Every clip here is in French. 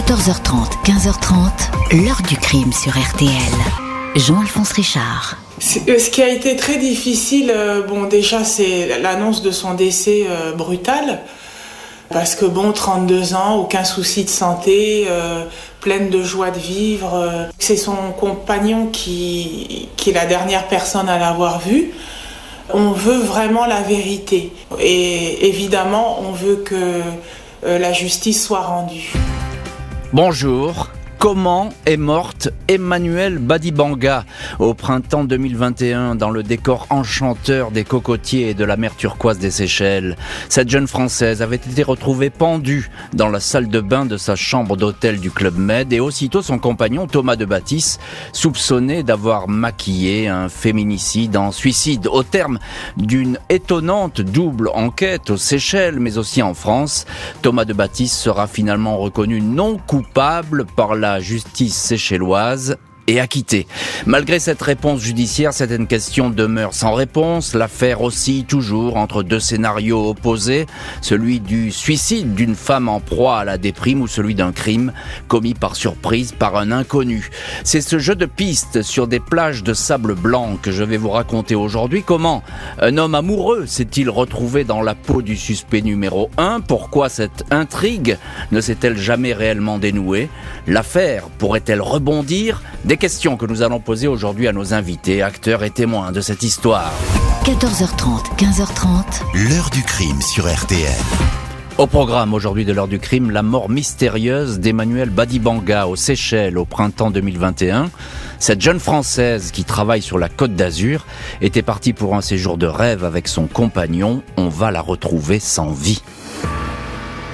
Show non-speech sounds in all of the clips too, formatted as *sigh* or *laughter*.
14h30, 15h30, l'heure du crime sur RTL. Jean-Alphonse Richard. Euh, ce qui a été très difficile, euh, bon déjà c'est l'annonce de son décès euh, brutal, parce que bon, 32 ans, aucun souci de santé, pleine de joie de vivre. c'est son compagnon qui, qui est la dernière personne à l'avoir vu. On veut vraiment la vérité. Et évidemment, on veut que la justice soit rendue. Bonjour. Comment est morte Emmanuelle Badibanga au printemps 2021 dans le décor enchanteur des cocotiers et de la mer turquoise des Seychelles? Cette jeune Française avait été retrouvée pendue dans la salle de bain de sa chambre d'hôtel du Club Med et aussitôt son compagnon Thomas de Baptiste soupçonné d'avoir maquillé un féminicide en suicide. Au terme d'une étonnante double enquête aux Seychelles mais aussi en France, Thomas de Baptiste sera finalement reconnu non coupable par la justice séchelloise et acquitté. Malgré cette réponse judiciaire, certaines questions demeurent sans réponse. L'affaire aussi toujours entre deux scénarios opposés, celui du suicide d'une femme en proie à la déprime ou celui d'un crime commis par surprise par un inconnu. C'est ce jeu de pistes sur des plages de sable blanc que je vais vous raconter aujourd'hui. Comment un homme amoureux s'est-il retrouvé dans la peau du suspect numéro 1 Pourquoi cette intrigue ne s'est-elle jamais réellement dénouée? L'affaire pourrait-elle rebondir? Questions que nous allons poser aujourd'hui à nos invités, acteurs et témoins de cette histoire. 14h30, 15h30. L'heure du crime sur RTL. Au programme aujourd'hui de l'heure du crime, la mort mystérieuse d'Emmanuel Badibanga aux Seychelles au printemps 2021. Cette jeune Française qui travaille sur la côte d'Azur était partie pour un séjour de rêve avec son compagnon. On va la retrouver sans vie.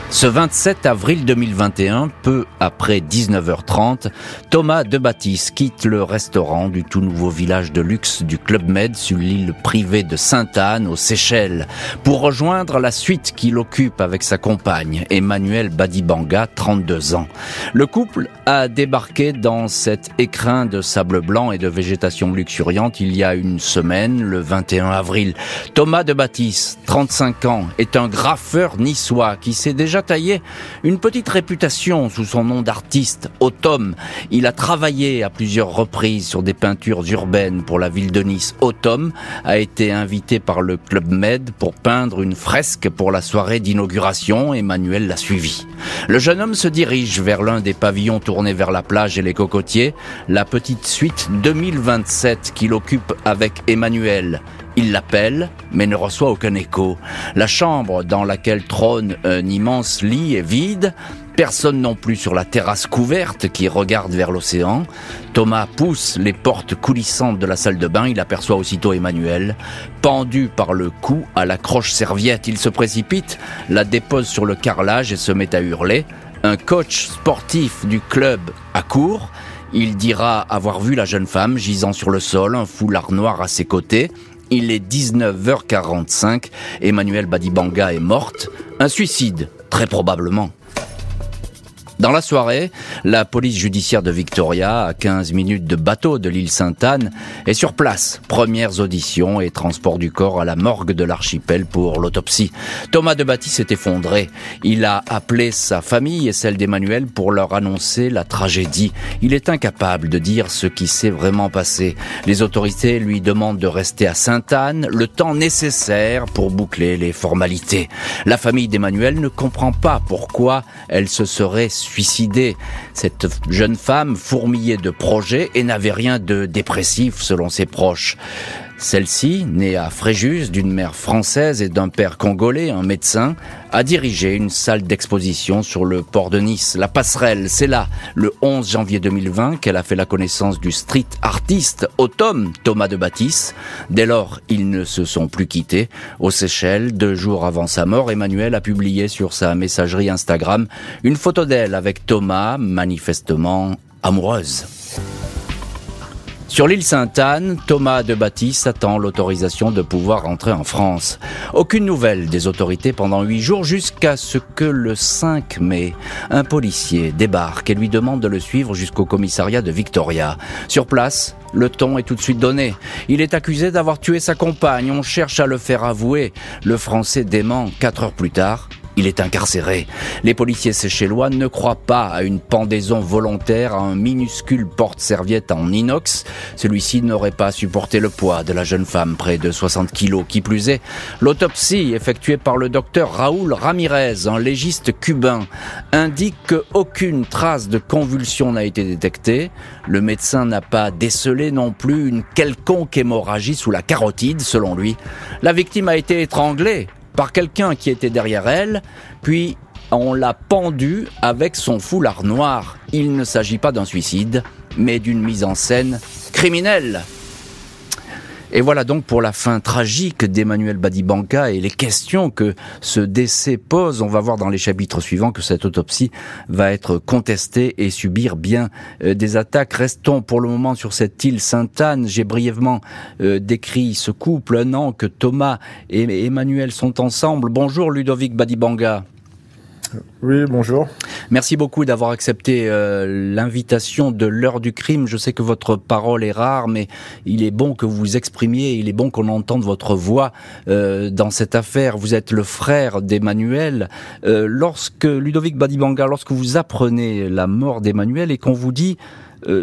Ce 27 avril 2021, peu après 19h30, Thomas Debattis quitte le restaurant du tout nouveau village de luxe du Club Med sur l'île privée de Sainte-Anne aux Seychelles pour rejoindre la suite qu'il occupe avec sa compagne, Emmanuel Badibanga, 32 ans. Le couple a débarqué dans cet écrin de sable blanc et de végétation luxuriante il y a une semaine, le 21 avril. Thomas Debattis, 35 ans, est un graffeur niçois qui s'est déjà taillé une petite réputation sous son nom d'artiste, Autom. Il a travaillé à plusieurs reprises sur des peintures urbaines pour la ville de Nice. Autom a été invité par le Club Med pour peindre une fresque pour la soirée d'inauguration. Emmanuel l'a suivi. Le jeune homme se dirige vers l'un des pavillons tournés vers la plage et les cocotiers, la petite suite 2027 qu'il occupe avec Emmanuel. Il l'appelle, mais ne reçoit aucun écho. La chambre dans laquelle trône un immense lit est vide. Personne non plus sur la terrasse couverte qui regarde vers l'océan. Thomas pousse les portes coulissantes de la salle de bain. Il aperçoit aussitôt Emmanuel, pendu par le cou à la croche serviette. Il se précipite, la dépose sur le carrelage et se met à hurler. Un coach sportif du club accourt. Il dira avoir vu la jeune femme gisant sur le sol, un foulard noir à ses côtés. Il est 19h45. Emmanuel Badibanga est morte. Un suicide, très probablement. Dans la soirée, la police judiciaire de Victoria, à 15 minutes de bateau de l'île Sainte-Anne, est sur place. Premières auditions et transport du corps à la morgue de l'archipel pour l'autopsie. Thomas de Baptiste s'est effondré. Il a appelé sa famille et celle d'Emmanuel pour leur annoncer la tragédie. Il est incapable de dire ce qui s'est vraiment passé. Les autorités lui demandent de rester à Sainte-Anne le temps nécessaire pour boucler les formalités. La famille d'Emmanuel ne comprend pas pourquoi elle se serait suicidée. Cette jeune femme fourmillait de projets et n'avait rien de dépressif selon ses proches. Celle-ci, née à Fréjus d'une mère française et d'un père congolais, un médecin, a dirigé une salle d'exposition sur le port de Nice, la passerelle. C'est là, le 11 janvier 2020, qu'elle a fait la connaissance du street artiste Automne Thomas de Baptiste. Dès lors, ils ne se sont plus quittés. Aux Seychelles, deux jours avant sa mort, Emmanuel a publié sur sa messagerie Instagram une photo d'elle avec Thomas, manifestement amoureuse. Sur l'île Sainte-Anne, Thomas de Baptiste attend l'autorisation de pouvoir rentrer en France. Aucune nouvelle des autorités pendant huit jours jusqu'à ce que le 5 mai, un policier débarque et lui demande de le suivre jusqu'au commissariat de Victoria. Sur place, le ton est tout de suite donné. Il est accusé d'avoir tué sa compagne. On cherche à le faire avouer. Le français dément quatre heures plus tard. Il est incarcéré. Les policiers séchellois ne croient pas à une pendaison volontaire à un minuscule porte-serviette en inox. Celui-ci n'aurait pas supporté le poids de la jeune femme, près de 60 kilos. Qui plus est, l'autopsie effectuée par le docteur Raoul Ramirez, un légiste cubain, indique qu'aucune trace de convulsion n'a été détectée. Le médecin n'a pas décelé non plus une quelconque hémorragie sous la carotide, selon lui. La victime a été étranglée par quelqu'un qui était derrière elle, puis on l'a pendu avec son foulard noir. Il ne s'agit pas d'un suicide, mais d'une mise en scène criminelle. Et voilà donc pour la fin tragique d'Emmanuel Badibanka et les questions que ce décès pose. On va voir dans les chapitres suivants que cette autopsie va être contestée et subir bien euh, des attaques. Restons pour le moment sur cette île Sainte-Anne. J'ai brièvement euh, décrit ce couple, un an que Thomas et Emmanuel sont ensemble. Bonjour Ludovic Badibanga. Oui, bonjour. Merci beaucoup d'avoir accepté euh, l'invitation de l'heure du crime. Je sais que votre parole est rare, mais il est bon que vous vous exprimiez, il est bon qu'on entende votre voix euh, dans cette affaire. Vous êtes le frère d'Emmanuel. Euh, lorsque Ludovic Badibanga, lorsque vous apprenez la mort d'Emmanuel et qu'on vous dit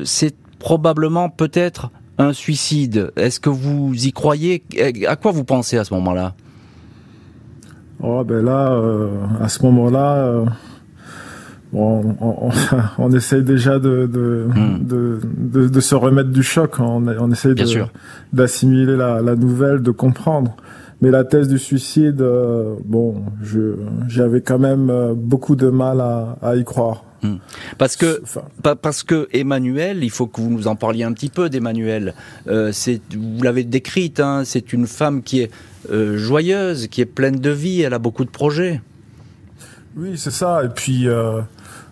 c'est probablement peut-être un suicide, est-ce que vous y croyez? À quoi vous pensez à ce moment-là? Oh ben là, euh, à ce moment-là, euh, bon, on, *laughs* on, essaye déjà de de, hmm. de, de, de, se remettre du choc. On, on essaye d'assimiler la, la, nouvelle, de comprendre. Mais la thèse du suicide, euh, bon, je j'avais quand même beaucoup de mal à, à y croire. Hmm. Parce que parce que Emmanuel, il faut que vous nous en parliez un petit peu d'Emmanuel. Euh, vous l'avez décrite, hein, c'est une femme qui est euh, joyeuse, qui est pleine de vie. Elle a beaucoup de projets. Oui, c'est ça. Et puis euh,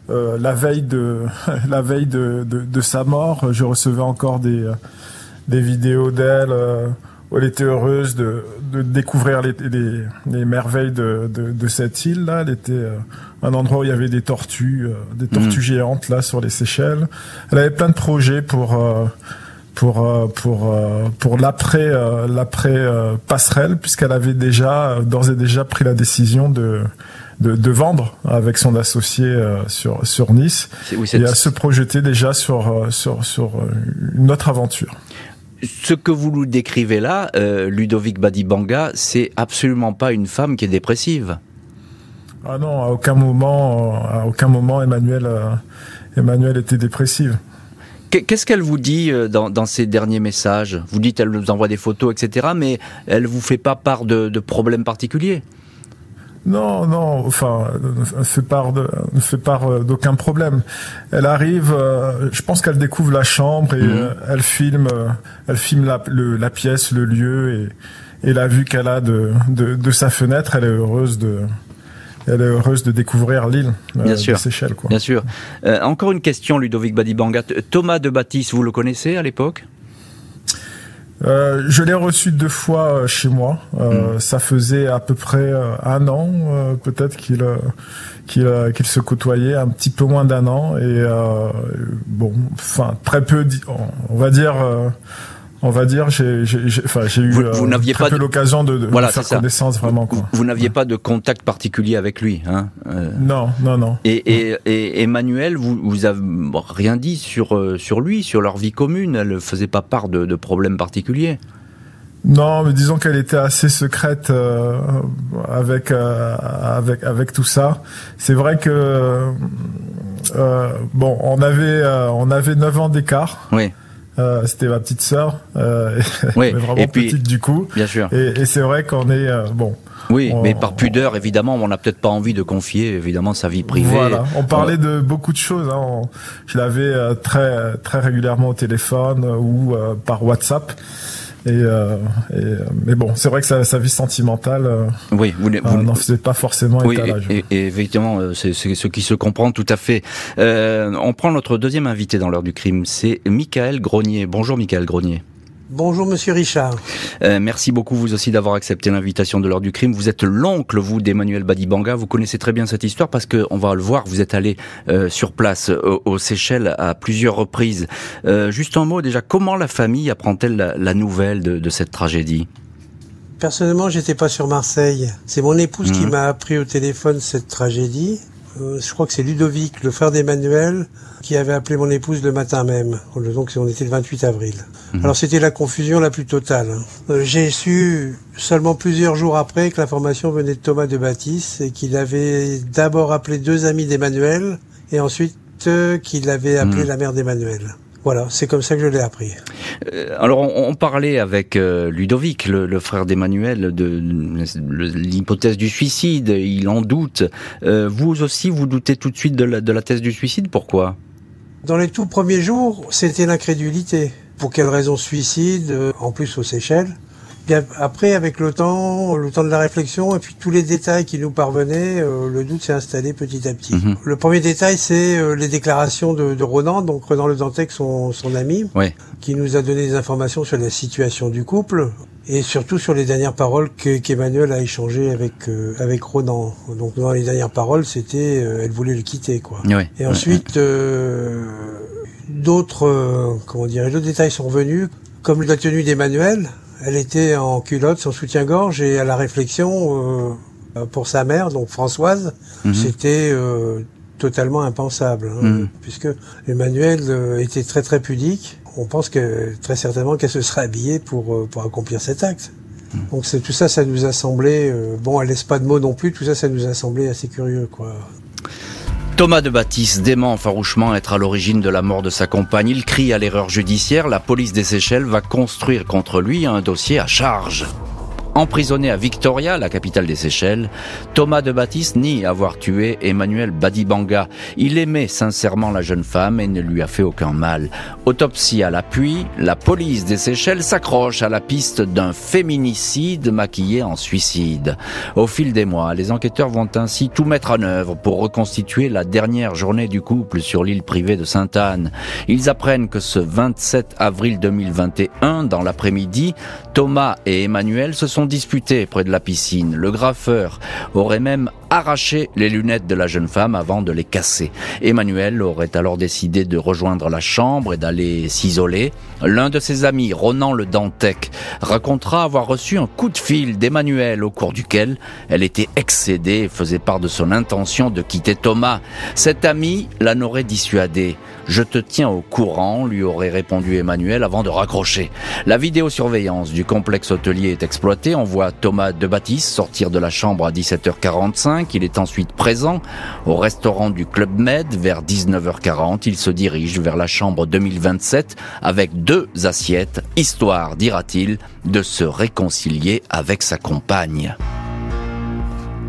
euh la veille de *laughs* la veille de, de, de, sa mort, je recevais encore des des vidéos d'elle où elle était heureuse de, de découvrir les, les, les merveilles de, de, de, cette île là. Elle était euh, un endroit où il y avait des tortues, euh, des tortues mm. géantes là sur les Seychelles. Elle avait plein de projets pour euh, pour pour pour l'après l'après passerelle puisqu'elle avait déjà d'ores et déjà pris la décision de de, de vendre avec son associé sur sur Nice et à se projeter déjà sur sur sur une autre aventure ce que vous nous décrivez là, euh, Ludovic Badibanga, c'est absolument pas une femme qui est dépressive. Ah non, à aucun moment, à aucun moment, Emmanuel, euh, Emmanuel était dépressive. Qu'est-ce qu'elle vous dit euh, dans, dans, ces derniers messages? Vous dites, elle nous envoie des photos, etc., mais elle vous fait pas part de, de problèmes particuliers? Non, non, enfin, ne fait part de, ne fait part euh, d'aucun problème. Elle arrive, euh, je pense qu'elle découvre la chambre et mhm. euh, elle filme, elle filme la, la, pièce, le lieu et, et la vue qu'elle a de, de, de, sa fenêtre. Elle est heureuse de, elle est heureuse de découvrir l'île Bien sûr. Seychelles. Quoi. Bien sûr. encore une question, Ludovic Badibanga. Thomas de Baptiste, vous le connaissez à l'époque? Euh, je l'ai reçu deux fois euh, chez moi. Euh, hmm. Ça faisait à peu près un an, peut-être qu'il qu'il se côtoyait, un petit peu moins d'un an. Et bon, enfin très peu, on va dire on va dire, j'ai, eu vous, vous euh, peu l'occasion de, de voilà, faire connaissance vraiment. Quoi. Vous, n'aviez pas de contact particulier avec lui, hein euh... Non, non, non. Et, et, et Emmanuel, vous, vous avez rien dit sur euh, sur lui, sur leur vie commune. Elle faisait pas part de, de problèmes particuliers. Non, mais disons qu'elle était assez secrète euh, avec euh, avec avec tout ça. C'est vrai que bon, on avait on avait 9 ans d'écart. Oui. Euh, c'était ma petite sœur, euh, *laughs* oui. vraiment et puis, petite du coup. Bien sûr. Et, et c'est vrai qu'on est euh, bon. Oui, mais par pudeur, évidemment, on n'a peut-être pas envie de confier, évidemment, sa vie privée. Voilà, on parlait de beaucoup de choses. Hein. je l'avais euh, très très régulièrement au téléphone ou par WhatsApp. Et, euh, et, euh, mais bon, c'est vrai que sa, sa vie sentimentale, euh, oui, vous, vous n'en faisait pas forcément oui, Et, et, effectivement, c'est ce qui se comprend tout à fait. Euh, on prend notre deuxième invité dans l'heure du crime, c'est Michael Grenier. Bonjour Michael Grenier. Bonjour Monsieur Richard. Euh, merci beaucoup vous aussi d'avoir accepté l'invitation de l'heure du crime. Vous êtes l'oncle, vous, d'Emmanuel Badibanga. Vous connaissez très bien cette histoire parce que on va le voir, vous êtes allé euh, sur place au, aux Seychelles à plusieurs reprises. Euh, juste un mot déjà, comment la famille apprend-elle la, nouvelle de, de cette tragédie? Personnellement, j'étais pas sur Marseille. C'est mon épouse qui Mhm. m'a appris au téléphone cette tragédie. Euh, je crois que c'est Ludovic, le frère d'Emmanuel, qui avait appelé mon épouse le matin même. Donc on était le 28 avril. Alors c'était la confusion la plus totale. hein. Euh, J'ai su seulement plusieurs jours après que l'information venait de Thomas de Baptiste et qu'il avait d'abord appelé deux amis d'Emmanuel et ensuite euh, qu'il avait appelé Mhm. la mère d'Emmanuel. Voilà, c'est comme ça que je l'ai appris. Euh, Alors, on, on parlait avec euh, Ludovic, le, le frère d'Emmanuel, de, l'hypothèse du suicide. Il en doute. Euh, vous aussi, vous doutez tout de suite de la, de la thèse du suicide? Pourquoi? Dans les tout premiers jours, c'était l'incrédulité. Pour quelle raison suicide, en plus aux Seychelles Après, avec le temps, le temps de la réflexion et puis tous les détails qui nous parvenaient, euh, le doute s'est installé petit à petit. Mhm. Le premier détail, c'est euh, les déclarations de, de Ronan, donc Ronan Le Dantec, son, son ami, Ouais. qui nous a donné des informations sur la situation du couple et surtout sur les dernières paroles que- qu'Emmanuel a échangées avec euh, avec Ronan. Donc dans les dernières paroles, c'était euh, elle voulait le quitter, quoi. Ouais. Et ensuite, euh, d'autres, euh, comment dire, d'autres détails sont venus, comme la tenue d'Emmanuel. Elle était en culotte, sans soutien-gorge, et à la réflexion, euh, pour sa mère, donc Françoise, Mhm. c'était euh, totalement impensable, hein, Mhm. puisque Emmanuel euh, était très très pudique. On pense que très certainement qu'elle se serait habillée pour pour accomplir cet acte. Donc c'est tout ça, ça nous a semblé bon, elle laisse pas de mots non plus. Tout ça, ça nous a semblé assez curieux, quoi. Thomas de Baptiste dément farouchement être à l'origine de la mort de sa compagne. Il crie à l'erreur judiciaire. La police des Seychelles va construire contre lui un dossier à charge. Emprisonné à Victoria, la capitale des Seychelles, Thomas de Baptiste nie avoir tué Emmanuel Badibanga. Il aimait sincèrement la jeune femme et ne lui a fait aucun mal. Autopsie à l'appui, la police des Seychelles s'accroche à la piste d'un féminicide maquillé en suicide. Au fil des mois, les enquêteurs vont ainsi tout mettre en œuvre pour reconstituer la dernière journée du couple sur l'île privée de Sainte-Anne. Ils apprennent que ce 27 avril 2021, dans l'après-midi, Thomas et Emmanuel se sont disputés près de la piscine. Le graffeur aurait même arraché les lunettes de la jeune femme avant de les casser. Emmanuel aurait alors décidé de rejoindre la chambre et d'aller s'isoler. L'un de ses amis, Ronan le Dantec, racontera avoir reçu un coup de fil d'Emmanuel au cours duquel elle était excédée et faisait part de son intention de quitter Thomas. Cet ami l'en aurait dissuadé. Je te tiens au courant, lui aurait répondu Emmanuel avant de raccrocher. La vidéosurveillance du complexe hôtelier est exploitée. On voit Thomas de Baptiste sortir de la chambre à 17h45. Il est ensuite présent au restaurant du Club Med vers 19h40. Il se dirige vers la chambre 2027 avec deux assiettes, histoire, dira-t-il, de se réconcilier avec sa compagne.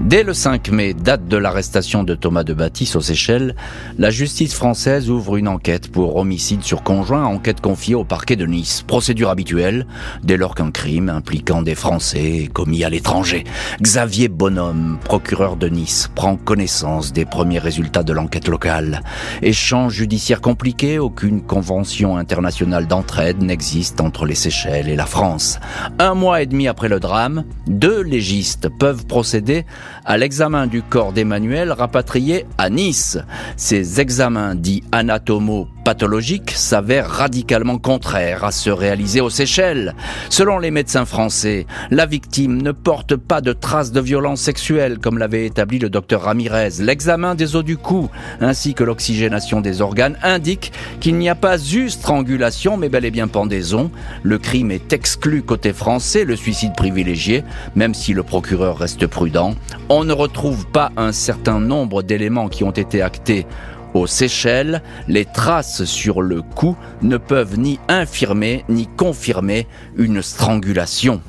Dès le 5 mai, date de l'arrestation de Thomas de Baptiste aux Seychelles, la justice française ouvre une enquête pour homicide sur conjoint, enquête confiée au parquet de Nice. Procédure habituelle, dès lors qu'un crime impliquant des Français est commis à l'étranger. Xavier Bonhomme, procureur de Nice, prend connaissance des premiers résultats de l'enquête locale. Échange judiciaire compliqué, aucune convention internationale d'entraide n'existe entre les Seychelles et la France. Un mois et demi après le drame, deux légistes peuvent procéder à l'examen du corps d'Emmanuel rapatrié à Nice. Ces examens dits anatomo-pathologiques s'avèrent radicalement contraires à ceux réalisés aux Seychelles. Selon les médecins français, la victime ne porte pas de traces de violence sexuelle comme l'avait établi le docteur Ramirez. L'examen des os du cou ainsi que l'oxygénation des organes indiquent qu'il n'y a pas eu strangulation mais bel et bien pendaison. Le crime est exclu côté français, le suicide privilégié, même si le procureur reste prudent. On ne retrouve pas un certain nombre d'éléments qui ont été actés aux Seychelles, les traces sur le cou ne peuvent ni infirmer ni confirmer une strangulation.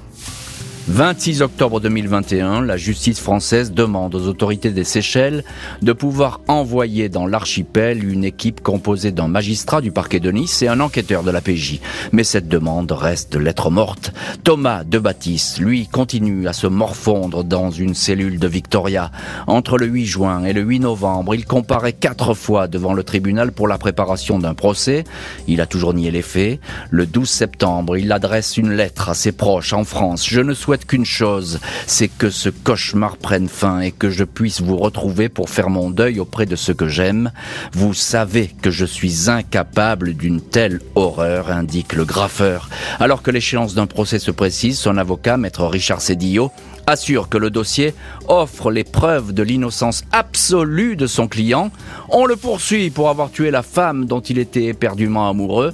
26 octobre 2021, la justice française demande aux autorités des Seychelles de pouvoir envoyer dans l'archipel une équipe composée d'un magistrat du parquet de Nice et un enquêteur de la PJ. Mais cette demande reste lettre morte. Thomas de Baptiste, lui, continue à se morfondre dans une cellule de Victoria. Entre le 8 juin et le 8 novembre, il comparaît quatre fois devant le tribunal pour la préparation d'un procès. Il a toujours nié les faits. Le 12 septembre, il adresse une lettre à ses proches en France. Je ne souhaite souhaite qu'une chose, c'est que ce cauchemar prenne fin et que je puisse vous retrouver pour faire mon deuil auprès de ceux que j'aime. Vous savez que je suis incapable d'une telle horreur, indique le graffeur. Alors que l'échéance d'un procès se précise, son avocat, maître Richard Cédillo, assure que le dossier offre les preuves de l'innocence absolue de son client. On le poursuit pour avoir tué la femme dont il était éperdument amoureux.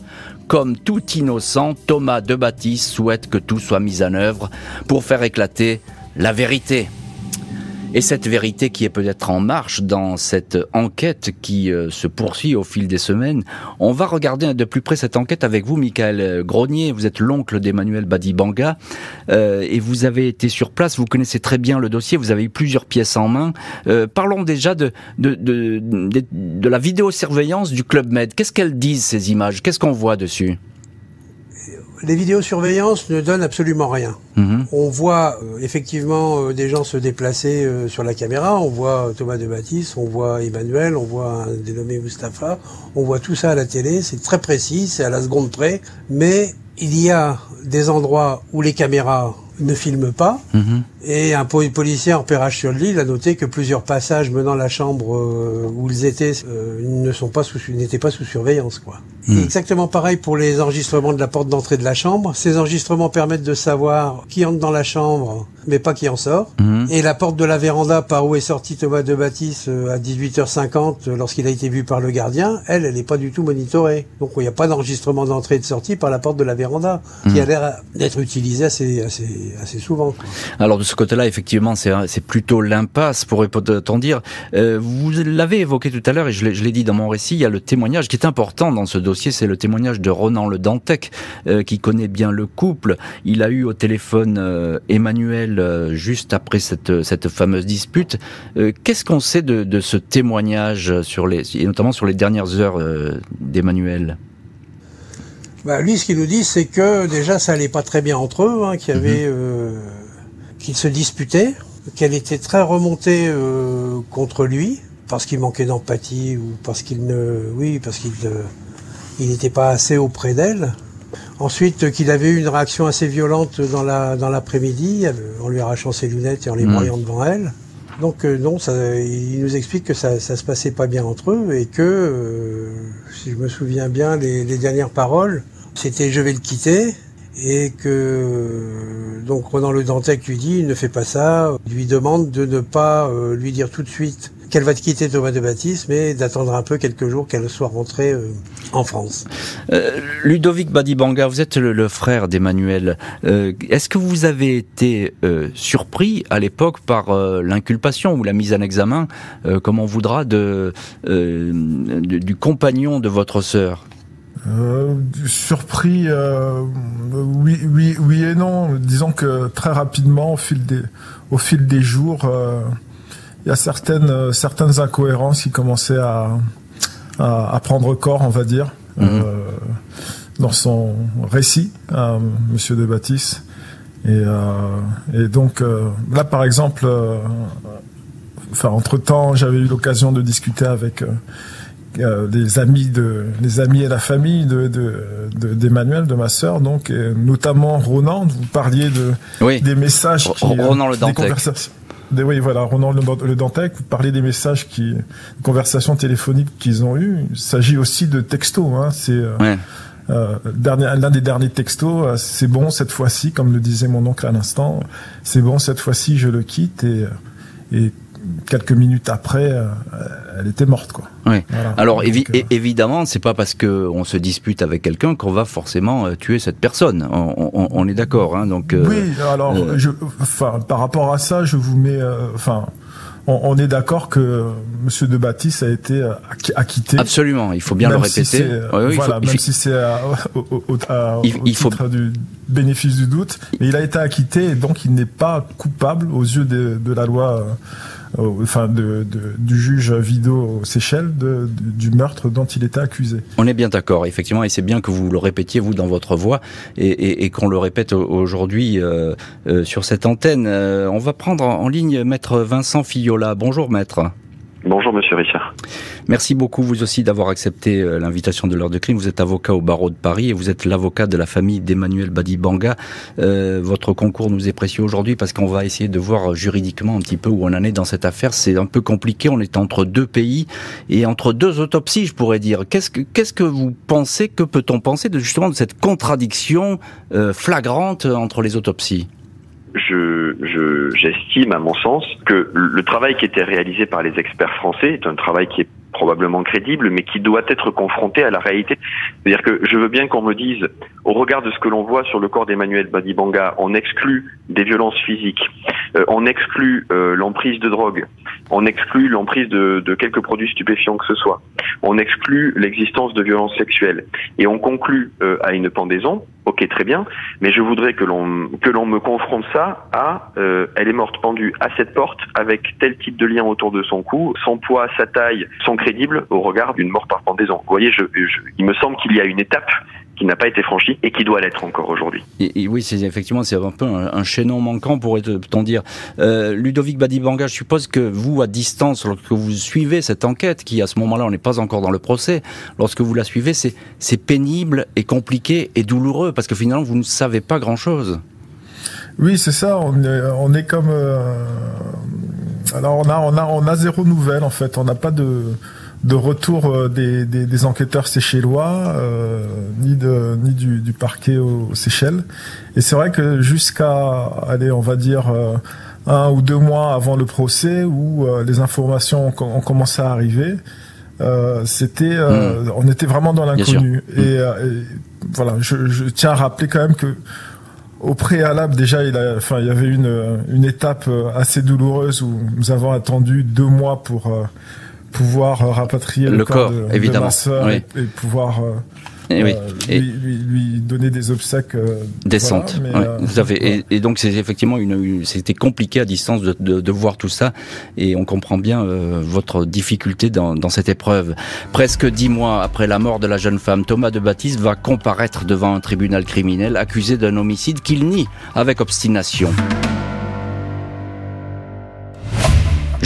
Comme tout innocent, Thomas de Baptiste souhaite que tout soit mis en œuvre pour faire éclater la vérité. Et cette vérité qui est peut-être en marche dans cette enquête qui euh, se poursuit au fil des semaines, on va regarder de plus près cette enquête avec vous, Michael Grenier. Vous êtes l'oncle d'Emmanuel Badibanga euh, et vous avez été sur place. Vous connaissez très bien le dossier. Vous avez eu plusieurs pièces en main. Euh, parlons déjà de de, de, de, de la vidéosurveillance du Club Med. Qu'est-ce qu'elles disent ces images? Qu'est-ce qu'on voit dessus? Les vidéosurveillances ne donnent absolument rien. Mhm. On voit euh, effectivement euh, des gens se déplacer euh, sur la caméra, on voit Thomas de Baptiste, on voit Emmanuel, on voit un dénommé Mustapha, on voit tout ça à la télé, c'est très précis, c'est à la seconde près, mais il y a des endroits où les caméras ne filment pas, mhm. et un policier en repérage sur l'île a noté que plusieurs passages menant la chambre où ils étaient ne sont pas sous n'étaient pas sous surveillance quoi. Hmm. Exactement pareil pour les enregistrements de la porte d'entrée de la chambre. Ces enregistrements permettent de savoir qui entre dans la chambre, mais pas qui en sort. Hmm. Et la porte de la véranda par où est sorti Thomas de Baptiste euh, à 18h50 euh, lorsqu'il a été vu par le gardien, elle, elle n'est pas du tout monitorée. Donc il n'y a pas d'enregistrement d'entrée et de sortie par la porte de la véranda, qui hmm. a l'air d'être utilisée assez, assez, assez souvent. Alors de ce côté-là, effectivement, c'est plutôt l'impasse, pour on dire. Euh, vous l'avez évoqué tout à l'heure, et je l'ai dit dans mon récit, il y a le témoignage qui est important dans ce dossier c'est le témoignage de Ronan Le Dantec, euh, qui connaît bien le couple. Il a eu au téléphone euh, Emmanuel euh, juste après cette, cette fameuse dispute. Qu'est-ce qu'on sait de, ce témoignage, sur les, et notamment sur les dernières heures d'Emmanuel? Bah, lui, ce qu'il nous dit, c'est que déjà, ça allait pas très bien entre eux, hein, qu'il y avait, mhm. qu'ils se disputaient, qu'elle était très remontée contre lui parce qu'il manquait d'empathie ou parce qu'il ne, oui, parce qu'il il n'était pas assez auprès d'elle. Ensuite, qu'il avait eu une réaction assez violente dans la dans l'après-midi, en lui arrachant ses lunettes et en les mmh. broyant devant elle. Donc euh, non, ça, il nous explique que ça, ça se passait pas bien entre eux et que, euh, si je me souviens bien, les, les dernières paroles, c'était je vais le quitter et que donc Ronan Le Dantec lui dit ne fais pas ça, lui demande de ne pas euh, lui dire tout de suite qu'elle va quitter Thomas de Baptiste, mais d'attendre un peu quelques jours qu'elle soit rentrée euh, en France. Euh, Ludovic Badibanga, vous êtes le, frère d'Emmanuel. Euh, est-ce que vous avez été surpris à l'époque par l'inculpation ou la mise en examen, comme on voudra, de, du compagnon de votre sœur? Surpris, oui, oui, oui et non. Disons que très rapidement, au fil des, au fil des jours, il y a certaines, euh, certaines incohérences qui commençaient à, à, prendre corps, on va dire, mhm. euh, dans son récit, euh, Monsieur de Baptiste. Et, euh, et donc euh, là, par exemple, enfin entre temps, j'avais eu l'occasion de discuter avec des amis de les amis et la famille de d'Emmanuel de, ma sœur donc notamment Ronan vous parliez de des messages qui Ronan le des conversations oui, voilà, Ronan Le Dantec, vous parlez des messages qui, conversations téléphoniques qu'ils ont eues. Il s'agit aussi de textos. Hein, c'est euh, euh l'un des derniers textos. Euh, c'est bon cette fois-ci, comme le disait mon oncle à l'instant. C'est bon cette fois-ci, je le quitte et, et quelques minutes après, euh, elle était morte, quoi. Oui. Alors évi euh, évidemment, c'est pas parce que on se dispute avec quelqu'un qu'on va forcément euh, tuer cette personne. On, est d'accord, hein, donc. oui. Alors, je, enfin, par rapport à ça, je vous mets, enfin. On, est d'accord que Monsieur de Baptiste a été acquitté. Absolument, il faut bien le répéter. voilà, même si c'est au, au, il, faut... du bénéfice du doute, mais il a été acquitté et donc il n'est pas coupable aux yeux de, de la loi du juge Vido aux Seychelles du meurtre dont il était accusé. On est bien d'accord, effectivement, et c'est bien que vous le répétiez vous dans votre voix et, et, qu'on le répète aujourd'hui euh, euh, sur cette antenne. Euh, on va prendre en ligne maître Vincent Fillola. Bonjour maître. Bonjour Monsieur Richard. Merci beaucoup vous aussi d'avoir accepté euh, l'invitation de l'heure de crime. Vous êtes avocat au barreau de Paris et vous êtes l'avocat de la famille d'Emmanuel Badibanga. Euh, votre concours nous est précieux aujourd'hui parce qu'on va essayer de voir juridiquement un petit peu où on en est dans cette affaire. C'est un peu compliqué. On est entre deux pays et entre deux autopsies, je pourrais dire. Qu'est-ce que qu'est-ce que vous pensez Que peut-on penser de justement de cette contradiction euh, flagrante entre les autopsies? Je, j'estime, à mon sens, que le travail qui était réalisé par les experts français est un travail qui est probablement crédible, mais qui doit être confronté à la réalité. C'est-à-dire que je veux bien qu'on me dise, au regard de ce que l'on voit sur le corps d'Emmanuel Badibanga, on exclut des violences physiques, euh, on exclut euh, l'emprise de drogue, on exclut l'emprise de, de, quelques produits stupéfiants que ce soit, on exclut l'existence de violences sexuelles, et on conclut euh, à une pendaison, ok très bien, mais je voudrais que l'on que l'on me confronte ça à euh, elle est morte pendue à cette porte avec tel type de lien autour de son cou, son poids, sa taille sont crédibles au regard d'une mort par pendaison. Vous voyez, je, il me semble qu'il y a une étape qui n'a pas été franchie et qui doit l'être encore aujourd'hui. Et, oui, c'est effectivement c'est un peu un, chaînon manquant pourrait-on dire. Euh, Ludovic Badibanga, je suppose que vous à distance, lorsque vous suivez cette enquête, qui à ce moment-là on n'est pas encore dans le procès, lorsque vous la suivez, c'est c'est pénible et compliqué et douloureux parce que finalement vous ne savez pas grand-chose. Oui, c'est ça. On est, on est comme. Euh, alors on a on a on a zéro nouvelle en fait. On n'a pas de de retour euh, des, des, des enquêteurs séchellois, euh, ni, de, ni du, du parquet aux, Seychelles. Et c'est vrai que jusqu'à, allez, on va dire, euh, un ou deux mois avant le procès, où euh, les informations ont, commencé à arriver, c'était, hmm. on était vraiment dans l'inconnu. Et, et, voilà, je, je, tiens à rappeler quand même que au préalable, déjà, il, a, enfin, il y avait une, une étape assez douloureuse où nous avons attendu deux mois pour pouvoir euh, rapatrier le, corps, de, évidemment. ma sœur et, pouvoir euh, et, oui. Euh, lui, lui, lui, donner des obsèques euh, décentes. et, et, donc c'est effectivement une, c'était compliqué à distance de, de, de, voir tout ça, et on comprend bien votre difficulté dans, dans, cette épreuve. Presque dix mois après la mort de la jeune femme, Thomas de Baptiste va comparaître devant un tribunal criminel accusé d'un homicide qu'il nie avec obstination.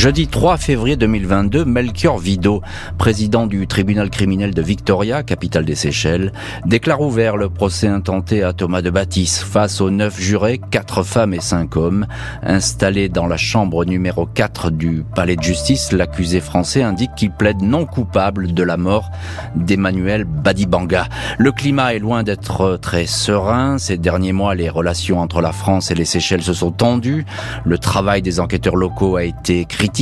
Jeudi 3 février 2022, Melchior Vido, président du tribunal criminel de Victoria, capitale des Seychelles, déclare ouvert le procès intenté à Thomas de Baptiste face aux neuf jurés, quatre femmes et cinq hommes. Installé dans la chambre numéro 4 du palais de justice, l'accusé français indique qu'il plaide non coupable de la mort d'Emmanuel Badibanga. Le climat est loin d'être très serein. Ces derniers mois, les relations entre la France et les Seychelles se sont tendues. Le travail des enquêteurs locaux a été critiqué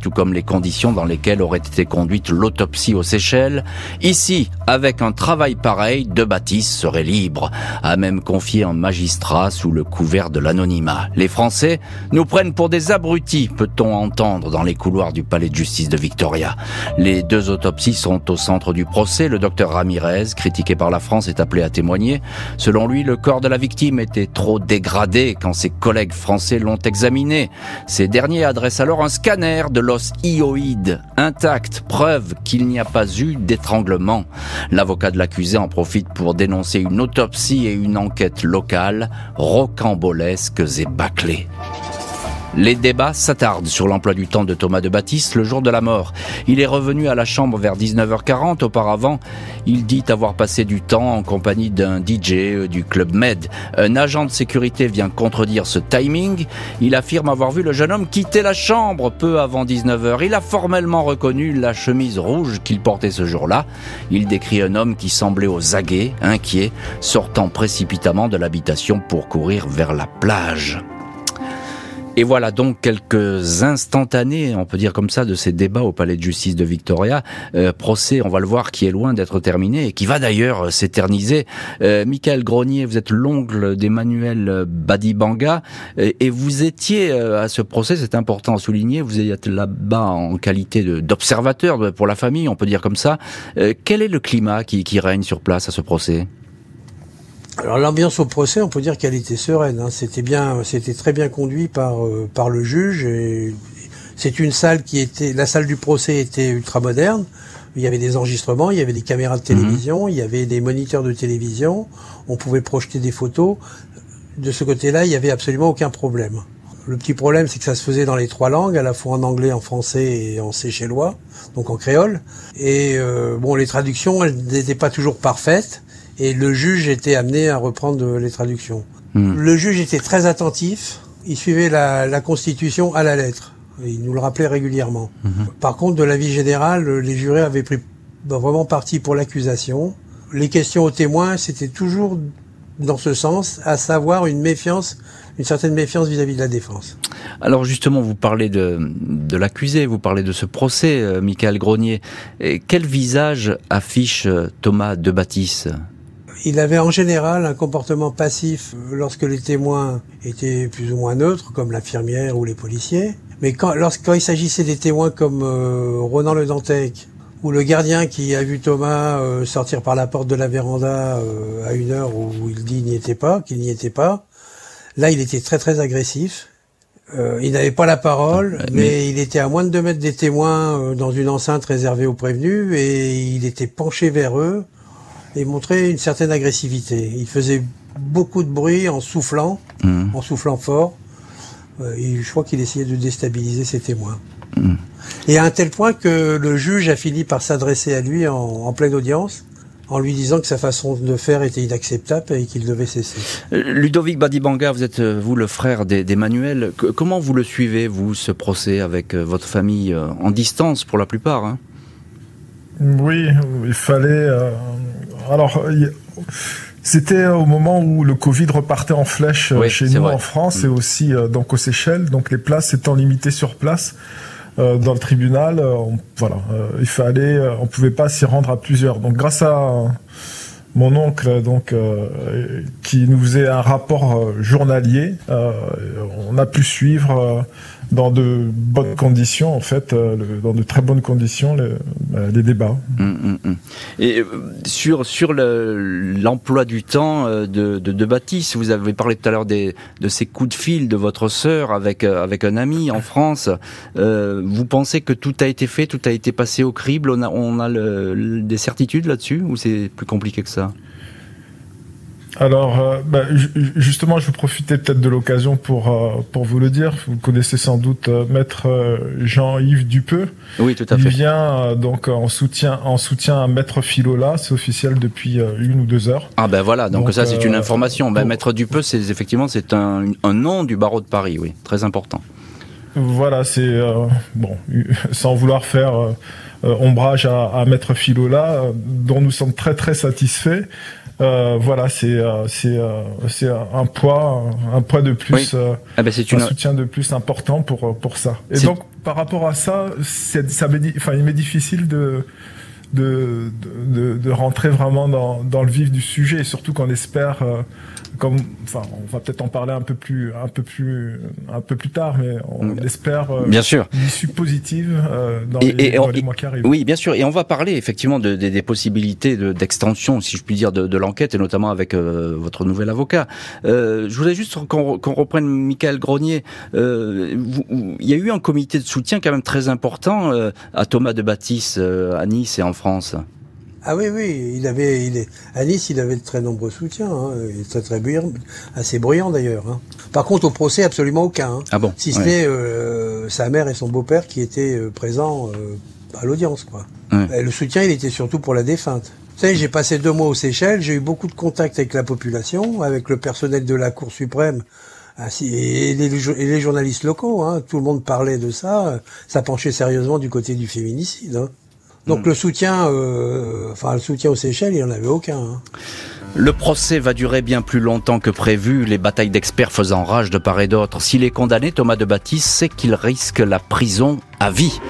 tout comme les conditions dans lesquelles aurait été conduite l'autopsie aux Seychelles. Ici, avec un travail pareil, De Baptiste serait libre, a même confié un magistrat sous le couvert de l'anonymat. Les Français nous prennent pour des abrutis, peut-on entendre dans les couloirs du palais de justice de Victoria. Les deux autopsies sont au centre du procès. Le docteur Ramirez, critiqué par la France, est appelé à témoigner. Selon lui, le corps de la victime était trop dégradé quand ses collègues français l'ont examiné. Ces derniers adressent alors un scanner de l'os hyoïde intact, preuve qu'il n'y a pas eu d'étranglement. L'avocat de l'accusé en profite pour dénoncer une autopsie et une enquête locale rocambolesques et bâclées. Les débats s'attardent sur l'emploi du temps de Thomas de Baptiste le jour de la mort. Il est revenu à la chambre vers 19h40. Auparavant, il dit avoir passé du temps en compagnie d'un DJ euh, du Club Med. Un agent de sécurité vient contredire ce timing. Il affirme avoir vu le jeune homme quitter la chambre peu avant 19h. Il a formellement reconnu la chemise rouge qu'il portait ce jour-là. Il décrit un homme qui semblait aux aguets, inquiet, sortant précipitamment de l'habitation pour courir vers la plage. Et voilà donc quelques instantanés, on peut dire comme ça, de ces débats au palais de justice de Victoria. Euh, procès, on va le voir, qui est loin d'être terminé et qui va d'ailleurs s'éterniser. Euh, Michael Grenier, vous êtes l'ongle d'Emmanuel Badibanga et, et vous étiez euh, à ce procès, c'est important à souligner, vous êtes là-bas en qualité d'observateur pour la famille, on peut dire comme ça. Euh, quel est le climat qui, qui règne sur place à ce procès? Alors l'ambiance au procès, on peut dire qu'elle était sereine. Hein. C'était bien, c'était très bien conduit par euh, par le juge. Et c'est une salle qui était, la salle du procès était ultra moderne. Il y avait des enregistrements, il y avait des caméras de télévision, mhm. il y avait des moniteurs de télévision. On pouvait projeter des photos. De ce côté-là, il y avait absolument aucun problème. Le petit problème, c'est que ça se faisait dans les trois langues, à la fois en anglais, en français et en séchellois, donc en créole. Et euh, bon, les traductions, elles n'étaient pas toujours parfaites, et le juge était amené à reprendre les traductions. Hmm. Le juge était très attentif, il suivait la, la Constitution à la lettre. Et il nous le rappelait régulièrement. Par contre, de la vie générale, les jurés avaient pris vraiment parti pour l'accusation. Les questions aux témoins, c'était toujours dans ce sens, à savoir une méfiance, une certaine méfiance vis-à-vis de la défense. Alors justement, vous parlez de, de l'accusé, vous parlez de ce procès, euh, Michael Grenier. Et quel visage affiche euh, Thomas de Baptiste Il avait en général un comportement passif euh, lorsque les témoins étaient plus ou moins neutres, comme l'infirmière ou les policiers. Mais quand, lorsqu'il s'agissait des témoins comme euh, Ronan Le Dantec, ou le gardien qui a vu Thomas euh, sortir par la porte de la véranda euh, à une heure où il dit n'y était pas, qu'il n'y était pas, là il était très très agressif. Euh, il n'avait pas la parole, Ouais, mais, mais- il était à moins de deux mètres des témoins euh, dans une enceinte réservée aux prévenus et il était penché vers eux et montrait une certaine agressivité. Il faisait beaucoup de bruit en soufflant, Hmm. en soufflant fort. Euh, et je crois qu'il essayait de déstabiliser ses témoins. Hmm. Et à un tel point que le juge a fini par s'adresser à lui en, en pleine audience, en lui disant que sa façon de faire était inacceptable et qu'il devait cesser. Euh, Ludovic Badibanga, vous êtes euh, vous le frère d'E- d'Emmanuel. Que- Comment vous le suivez, vous, ce procès avec votre famille en distance pour la plupart hein? Oui, il fallait. euh, alors, il- c'était au moment où le Covid repartait en flèche euh, Oui, chez nous vrai. en France Mm. et aussi euh, donc aux Seychelles. Donc les places étant limitées sur place euh, dans le tribunal, euh, on- voilà, euh, il fallait, euh, on pouvait pas s'y rendre à plusieurs. Donc grâce à euh, mon oncle, donc euh, qui nous faisait un rapport euh, journalier, euh, on a pu suivre. Dans de bonnes conditions, en fait, euh, dans de très bonnes conditions, euh, les débats. Hum, hum, hum. Et euh, sur sur le- l'emploi du temps de, de, Baptiste, vous avez parlé tout à l'heure de ces coups de fil de votre sœur avec avec un ami en France. Vous pensez que tout a été fait, tout a été passé au crible? On a on a des certitudes là-dessus ou c'est plus compliqué que ça? Alors, euh, bah, ju- ju- justement, je vais profiter peut-être de l'occasion pour euh, pour vous le dire. Vous connaissez sans doute euh, Maître Jean-Yves Dupeux. Oui, tout à Il fait. vient euh, donc en soutien en soutien à Maître Philola. C'est officiel depuis une ou deux heures. Ah ben voilà, donc, Donc, ça c'est une information. Ben, Maître Dupeux, c'est effectivement c'est un, un nom du barreau de Paris, oui, très important. Voilà, c'est bon, *laughs* sans vouloir faire ombrage à, à Maître Philola, euh, dont nous sommes très très satisfaits. Euh, voilà, c'est euh, c'est euh, c'est un poids un poids de plus. Oui. euh, Ah ben un une soutien de plus important pour pour ça. Et donc par rapport à ça, c'est ça enfin il m'est difficile de de, de, de- rentrer vraiment dans, dans le vif du sujet, et surtout qu'on espère, euh, comme, enfin, on va peut-être en parler un peu plus, un peu plus, un peu plus tard, mais on Mm. espère euh, bien sûr. une issue positive euh, dans, Et- les, et dans on- les mois qui arrivent. Oui, bien sûr. Et on va parler effectivement de, de- des possibilités de- d'extension, si je puis dire, de, l'enquête, et notamment avec euh, votre nouvel avocat. Euh, je voudrais juste qu'on reprenne Michael Grenier. Euh, vous- il y a eu un comité de soutien quand même très important à Thomas de Baptiste à Nice et en France. Ah oui, oui, il avait, il est, à Nice, il avait de très nombreux soutiens. Hein. Il est très très bruyant, assez bruyant d'ailleurs. Hein. Par contre, au procès, absolument aucun. Hein. Ah bon Si ce Ouais. n'est euh, sa mère et son beau-père qui étaient euh, présents euh, à l'audience, quoi. Ouais. Et le soutien, il était surtout pour la défunte. Vous savez, j'ai passé deux mois aux Seychelles, j'ai eu beaucoup de contacts avec la population, avec le personnel de la Cour suprême, ainsi et les, et les journalistes locaux. Hein. Tout le monde parlait de ça. Ça penchait sérieusement du côté du féminicide. Donc le soutien, euh, enfin le soutien aux Seychelles, il n'y en avait aucun. Hein. Le procès va durer bien plus longtemps que prévu, les batailles d'experts faisant rage de part et d'autre. S'il est condamné, Thomas de Baptiste sait qu'il risque la prison à vie.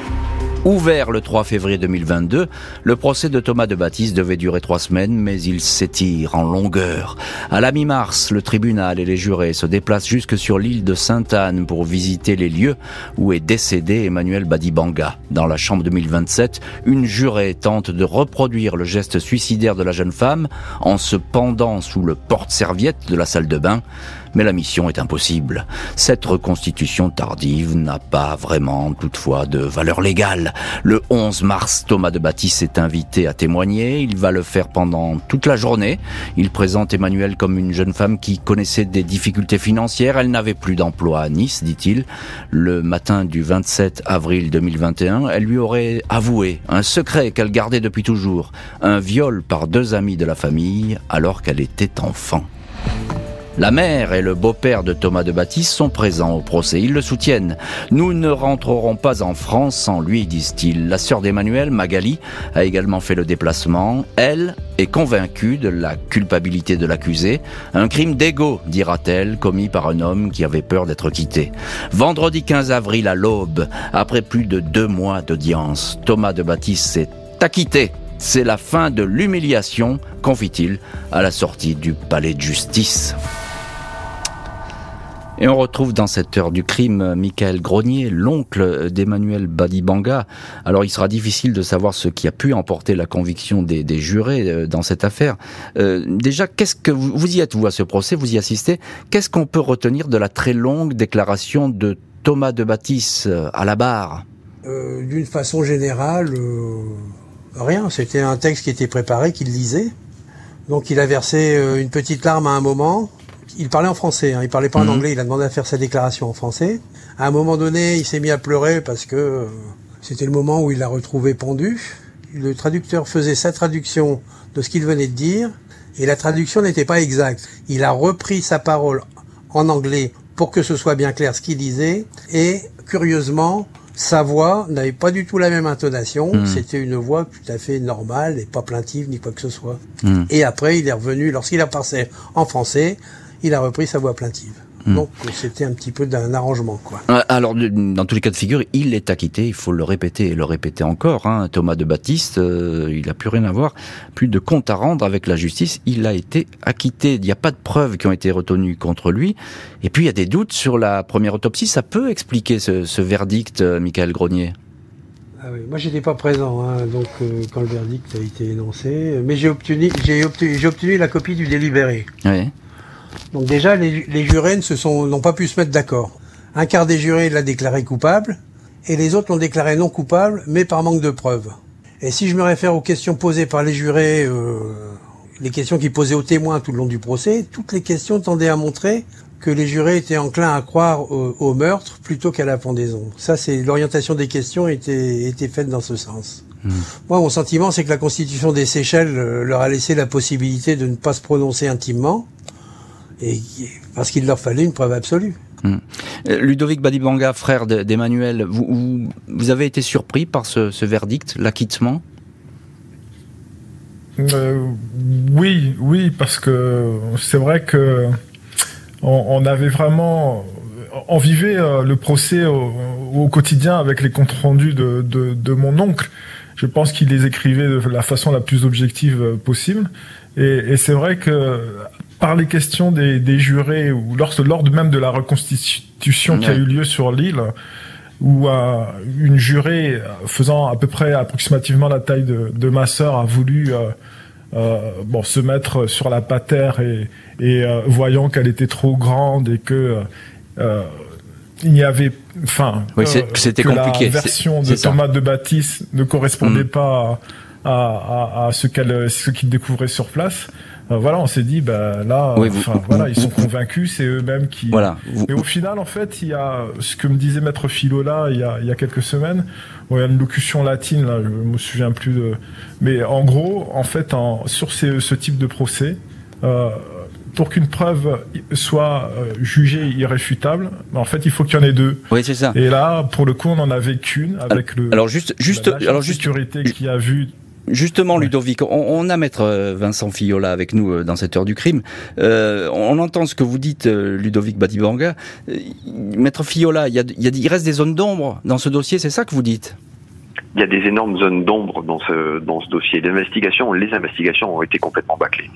Ouvert le 3 février 2022, le procès de Thomas de Baptiste devait durer trois semaines, mais il s'étire en longueur. À la mi-mars, le tribunal et les jurés se déplacent jusque sur l'île de Sainte-Anne pour visiter les lieux où est décédé Emmanuel Badibanga. Dans la chambre 2027, une jurée tente de reproduire le geste suicidaire de la jeune femme en se pendant sous le porte-serviette de la salle de bain. Mais la mission est impossible. Cette reconstitution tardive n'a pas vraiment, toutefois, de valeur légale. Le 11 mars, Thomas de Baptiste est invité à témoigner. Il va le faire pendant toute la journée. Il présente Emmanuel comme une jeune femme qui connaissait des difficultés financières. Elle n'avait plus d'emploi à Nice, dit-il. Le matin du 27 avril 2021, elle lui aurait avoué un secret qu'elle gardait depuis toujours. Un viol par deux amis de la famille alors qu'elle était enfant. La mère et le beau-père de Thomas de Baptiste sont présents au procès. Ils le soutiennent. Nous ne rentrerons pas en France sans lui, disent-ils. La sœur d'Emmanuel, Magali, a également fait le déplacement. Elle est convaincue de la culpabilité de l'accusé. Un crime d'ego, dira-t-elle, commis par un homme qui avait peur d'être quitté. Vendredi 15 avril à l'aube, après plus de deux mois d'audience, Thomas de Baptiste s'est acquitté c'est la fin de l'humiliation, confie-t-il, à la sortie du palais de justice. Et on retrouve dans cette heure du crime Michael Grenier, l'oncle d'Emmanuel Badibanga. Alors il sera difficile de savoir ce qui a pu emporter la conviction des, jurés euh, dans cette affaire. Euh, déjà, qu'est-ce que vous, y êtes vous à ce procès, vous y assistez? Qu'est-ce qu'on peut retenir de la très longue déclaration de Thomas de Baptiste euh, à la barre? D'une façon générale, rien. C'était un texte qui était préparé, qu'il lisait. Donc il a versé une petite larme à un moment il parlait en français, hein, il parlait pas en mhm. anglais, il a demandé à faire sa déclaration en français. À un moment donné, il s'est mis à pleurer parce que euh, c'était le moment où il l'a retrouvé pendu. Le traducteur faisait sa traduction de ce qu'il venait de dire et la traduction n'était pas exacte. Il a repris sa parole en anglais pour que ce soit bien clair ce qu'il disait et curieusement, sa voix n'avait pas du tout la même intonation. Mhm. C'était une voix tout à fait normale et pas plaintive ni quoi que ce soit. Mhm. Et après, il est revenu, lorsqu'il a passé en français, il a repris sa voix plaintive. Hmm. Donc c'était un petit peu d'un arrangement, quoi. Alors, dans tous les cas de figure, il est acquitté. Il faut le répéter et le répéter encore. Hein. Thomas de Baptiste, euh, il n'a plus rien à voir, plus de compte à rendre avec la justice. Il a été acquitté. Il n'y a pas de preuves qui ont été retenues contre lui. Et puis il y a des doutes sur la première autopsie. Ça peut expliquer ce, verdict, euh, Michael Grenier? Ah oui, moi j'étais pas présent hein, donc euh, quand le verdict a été énoncé, mais j'ai obtenu j'ai obtenu j'ai obtenu la copie du délibéré. Oui. Donc déjà, les, jurés ne se sont, n'ont pas pu se mettre d'accord. Un quart des jurés l'a déclaré coupable, et les autres l'ont déclaré non coupable, mais par manque de preuves. Et si je me réfère aux questions posées par les jurés, euh, les questions qui posaient aux témoins tout le long du procès, toutes les questions tendaient à montrer que les jurés étaient enclins à croire au, meurtre plutôt qu'à la pendaison. Ça, c'est l'orientation des questions était, était faite dans ce sens. Hmm. Moi, mon sentiment, c'est que la Constitution des Seychelles euh, leur a laissé la possibilité de ne pas se prononcer intimement, et parce qu'il leur fallait une preuve absolue. Euh, Ludovic Badibanga, frère d'Emmanuel, vous, vous, avez été surpris par ce, verdict, l'acquittement? Euh, Oui, oui, parce que c'est vrai que on, avait vraiment, on vivait euh, le procès au, quotidien avec les comptes rendus de, de mon oncle. Je pense qu'il les écrivait de la façon la plus objective possible. Et, et c'est vrai que par les questions des, des jurés ou lors, lors même de la reconstitution qui a eu lieu sur l'île, où euh, une jurée faisant à peu près approximativement la taille de, de ma sœur a voulu euh, euh, bon se mettre sur la patère et, et euh, voyant qu'elle était trop grande et que il y avait, enfin, oui, c'était compliqué. La version de Thomas de Baptiste ne correspondait mm. pas à, à, à, ce qu'elle, ce qu'il découvrait sur place. Voilà, on s'est dit, bah là, voilà, ils sont convaincus, c'est eux-mêmes qui. Voilà. Et au final, en fait, il y a ce que me disait Maître Philo là, il y a, il y a quelques semaines. il y a une locution latine là, je me souviens plus de. Mais en gros, en fait, en, sur ces, ce type de procès. Euh, pour qu'une preuve soit euh, jugée irréfutable, en fait, il faut qu'il y en ait deux. Oui, c'est ça. Et là, pour le coup, on en avait qu'une avec le. Alors juste, juste, alors juste. Sécurité qui a vu Justement, Ludovic, on, a maître euh, Vincent Fillola avec nous euh, dans cette heure du crime. Euh, on entend ce que vous dites, Ludovic Badibanga. maître Fillola, il, y a, il, reste des zones d'ombre dans ce dossier, c'est ça que vous dites? Il y a des énormes zones d'ombre dans ce, dans ce dossier. L'investigation, les investigations ont été complètement bâclées.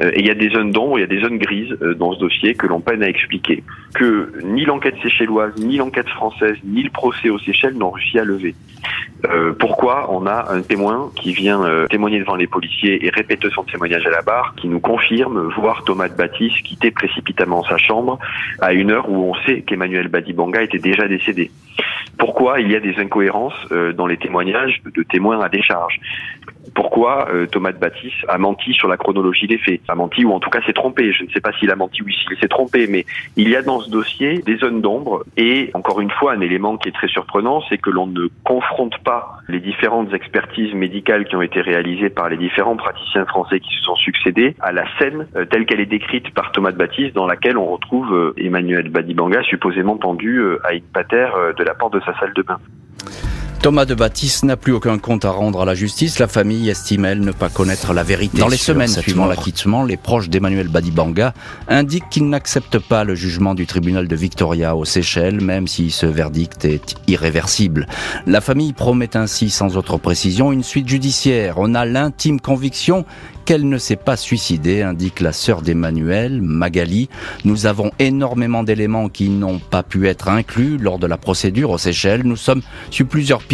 Euh, et il y a des zones d'ombre, il y a des zones grises euh, dans ce dossier que l'on peine à expliquer. Que ni l'enquête séchelloise, ni l'enquête française, ni le procès aux Seychelles n'ont réussi à lever. Euh, pourquoi on a un témoin qui vient témoigner devant les policiers et répéter son témoignage à la barre, qui nous confirme voir Thomas de Baptiste quitter précipitamment sa chambre à une heure où on sait qu'Emmanuel Badibanga était déjà décédé. Pourquoi il y a des incohérences dans les témoignages de témoins à décharge pourquoi euh, Thomas de Baptiste a menti sur la chronologie des faits? A menti ou en tout cas s'est trompé. Je ne sais pas s'il a menti ou s'il s'est trompé, mais il y a dans ce dossier des zones d'ombre et encore une fois un élément qui est très surprenant, c'est que l'on ne confronte pas les différentes expertises médicales qui ont été réalisées par les différents praticiens français qui se sont succédés à la scène euh, telle qu'elle est décrite par Thomas de Baptiste dans laquelle on retrouve euh, Emmanuel Badibanga supposément pendu à une patère de la porte de sa salle de bain. Thomas de Baptiste n'a plus aucun compte à rendre à la justice. La famille estime, elle, ne pas connaître la vérité. Dans les semaines suivant l'acquittement, les proches d'Emmanuel Badibanga indiquent qu'ils n'acceptent pas le jugement du tribunal de Victoria aux Seychelles, même si ce verdict est irréversible. La famille promet ainsi, sans autre précision, une suite judiciaire. On a l'intime conviction qu'elle ne s'est pas suicidée, indique la sœur d'Emmanuel, Magali. Nous avons énormément d'éléments qui n'ont pas pu être inclus lors de la procédure aux Seychelles. Nous sommes sur plusieurs pistes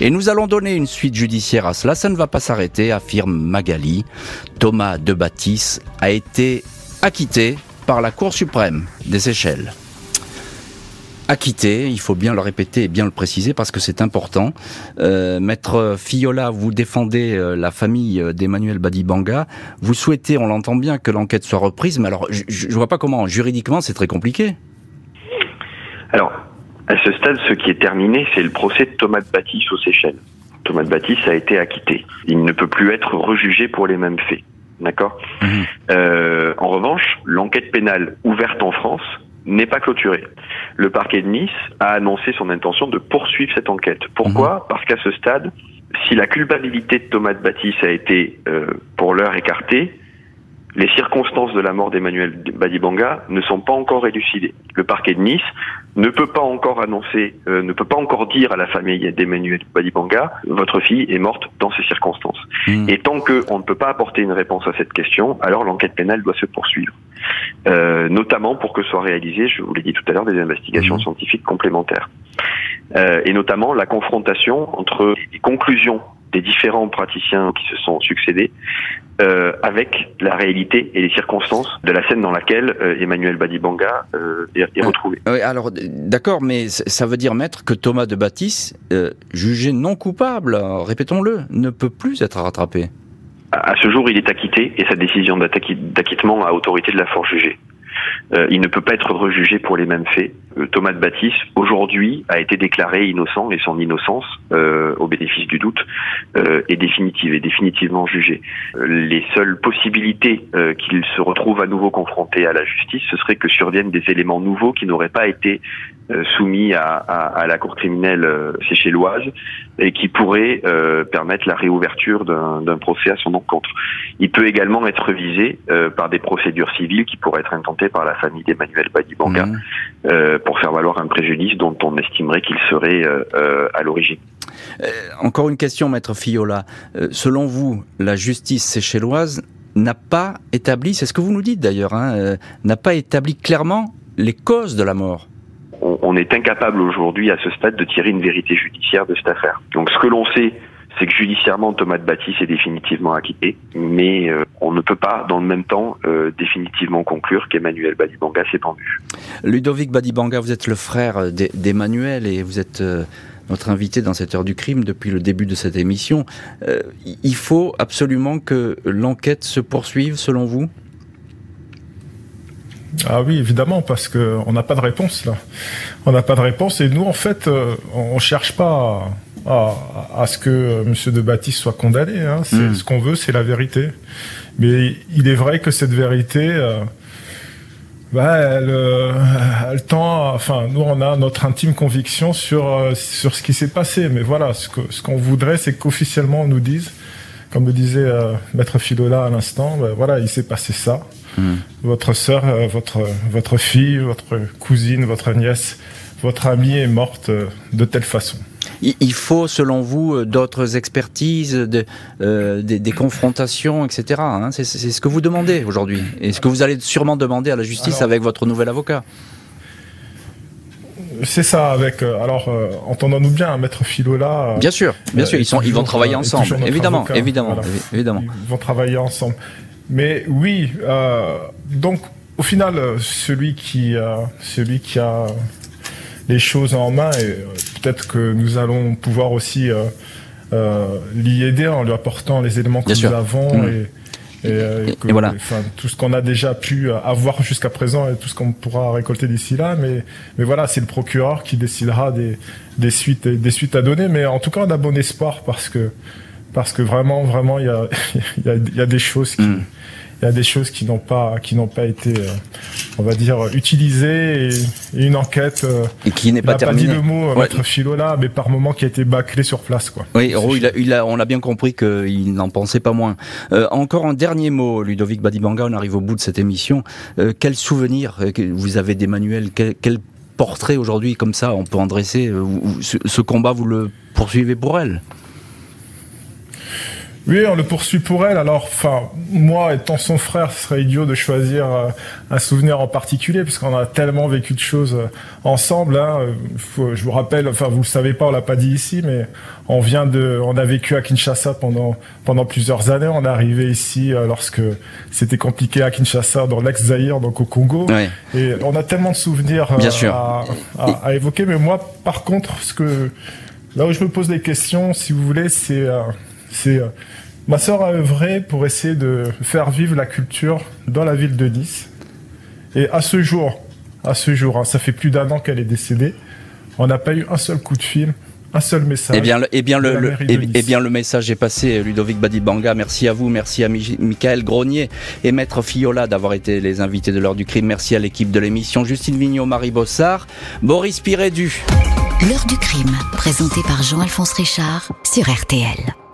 et nous allons donner une suite judiciaire à cela. Ça ne va pas s'arrêter, affirme Magali. Thomas de Baptiste a été acquitté par la Cour suprême des Seychelles acquitté, il faut bien le répéter et bien le préciser parce que c'est important. Euh, Maître Fiola, vous défendez euh, la famille euh, d'Emmanuel Badibanga. Vous souhaitez, on l'entend bien, que l'enquête soit reprise, mais alors je ne vois pas comment, juridiquement, c'est très compliqué. Alors, à ce stade, ce qui est terminé, c'est le procès de Thomas de Baptiste aux Seychelles. Thomas de Baptiste a été acquitté. Il ne peut plus être rejugé pour les mêmes faits. D'accord mhm. euh, En revanche, l'enquête pénale ouverte en France n'est pas clôturé. Le parquet de Nice a annoncé son intention de poursuivre cette enquête. Pourquoi mhm. Parce qu'à ce stade, si la culpabilité de Thomas de Baptiste a été euh, pour l'heure écartée, les circonstances de la mort d'Emmanuel Badibanga ne sont pas encore élucidées. Le parquet de Nice ne peut pas encore annoncer, euh, ne peut pas encore dire à la famille d'Emmanuel Badibanga, votre fille est morte dans ces circonstances. Hmm. Et tant qu'on ne peut pas apporter une réponse à cette question, alors l'enquête pénale doit se poursuivre. Euh, notamment pour que soient réalisées, je vous l'ai dit tout à l'heure, des investigations hmm. scientifiques complémentaires. Euh, et notamment la confrontation entre les conclusions des différents praticiens qui se sont succédés euh, avec la réalité et les circonstances de la scène dans laquelle euh, Emmanuel Badibanga euh, est, est, retrouvé. Oui, alors d'accord, mais ça veut dire, maître, que Thomas de Baptiste, jugé non coupable, répétons-le, ne peut plus être rattrapé. À, à ce jour, il est acquitté et sa décision d'acquittement a autorité de la force jugée. Euh, il ne peut pas être rejugé pour les mêmes faits. Euh, Thomas de Baptiste, aujourd'hui, a été déclaré innocent et son innocence, euh, au bénéfice du doute, est définitive, est définitivement jugée. les seules possibilités qu'il se retrouve à nouveau confronté à la justice, ce serait que surviennent des éléments nouveaux qui n'auraient pas été soumis à, à, la cour criminelle séchelloise et qui pourraient permettre la réouverture d'un procès à son encontre. Il peut également être visé par des procédures civiles qui pourraient être intentées par la famille d'Emmanuel Badibanga mmh. euh, pour faire valoir un préjudice dont on estimerait qu'il serait euh, euh, à l'origine. encore une question, maître Fiola. selon vous, la justice séchelloise n'a pas établi, c'est ce que vous nous dites d'ailleurs, hein, n'a pas établi clairement les causes de la mort on est incapable aujourd'hui à ce stade de tirer une vérité judiciaire de cette affaire. Donc ce que l'on sait, c'est que judiciairement Thomas de Baptiste est définitivement acquitté, mais euh, on ne peut pas dans le même temps euh, définitivement conclure qu'Emmanuel Badibanga s'est pendu. Ludovic Badibanga, vous êtes le frère d'Emmanuel et vous êtes euh, notre invité dans cette heure du crime depuis le début de cette émission. il faut absolument que l'enquête se poursuive selon vous? Ah oui, évidemment, parce que on n'a pas de réponse là. On n'a pas de réponse et nous, en fait, on cherche pas à, ce que euh, M. de Baptiste soit condamné. Hein. Hmm. Ce qu'on veut, c'est la vérité. Mais il est vrai que cette vérité, euh, bah, elle, euh, elle, tend. Enfin, nous, on a notre intime conviction sur euh, sur ce qui s'est passé. Mais voilà, ce que ce qu'on voudrait, c'est qu'officiellement on nous dise, comme le disait Maître Philola à l'instant, bah, voilà, il s'est passé ça. Hmm. Votre sœur, votre votre fille, votre cousine, votre nièce, votre amie est morte de telle façon. Il faut, selon vous, d'autres expertises, de, euh, des, des, confrontations, etc. Hein c'est ce que vous demandez aujourd'hui, et ce que vous allez sûrement demander à la justice avec votre nouvel avocat. C'est ça, avec. Euh, alors, euh, entendons-nous bien, maître. Euh, bien sûr, bien sûr, ils sont, ils vont travailler ensemble, évidemment, évidemment, évidemment. Ils vont travailler ensemble. Mais oui, donc au final, celui qui, celui qui a les choses en main, et peut-être que nous allons pouvoir aussi l'y aider en lui apportant les éléments que nous avons mmh. et et, voilà. tout ce qu'on a déjà pu avoir jusqu'à présent et tout ce qu'on pourra récolter d'ici là. Mais, mais voilà, c'est le procureur qui décidera des, des suites, des suites à donner. Mais en tout cas, on a bon espoir parce que, parce que vraiment, vraiment, il y a, *laughs* y, a, y a des choses qui, mm il y a des choses qui n'ont pas qui n'ont pas été euh, on va dire utilisées et, une enquête euh, et qui n'est pas terminée. Pas dit le mot ouais. maître philo là mais par moment qui a été bâclé sur place quoi. Oui, il a, il a, on a bien compris qu'il n'en pensait pas moins. Euh, encore un dernier mot Ludovic Badibanga, on arrive au bout de cette émission. Euh, quel souvenir vous avez d'Emmanuel quel, quel portrait aujourd'hui comme ça on peut en dresser ce combat vous le poursuivez pour elle? Oui, on le poursuit pour elle. Alors, enfin, moi, étant son frère, ce serait idiot de choisir euh, un souvenir en particulier, puisqu'on a tellement vécu de choses euh, ensemble. Hein. je vous rappelle, enfin, vous le savez pas, on l'a pas dit ici, mais on vient de, on a vécu à Kinshasa pendant pendant plusieurs années. On est arrivé ici euh, lorsque c'était compliqué à Kinshasa, dans l'ex-Zaïre, donc au Congo. Et on a tellement de souvenirs à, à, à, évoquer. Mais moi, par contre, ce que là où je me pose des questions, si vous voulez, c'est c'est euh, ma sœur a œuvré pour essayer de faire vivre la culture dans la ville de Nice. Et à ce jour, à ce jour, hein, ça fait plus d'un an qu'elle est décédée, on n'a pas eu un seul coup de fil, un seul message. Eh bien, le, eh bien, le, eh, eh, bien, le message est passé, Ludovic Badibanga. Merci à vous, merci à Michael Grenier et Maître Fiola d'avoir été les invités de l'heure du crime. Merci à l'équipe de l'émission, Justine Vignot, Marie Bossard, Boris Pirédu. L'heure du crime, présenté par Jean-Alphonse Richard sur RTL.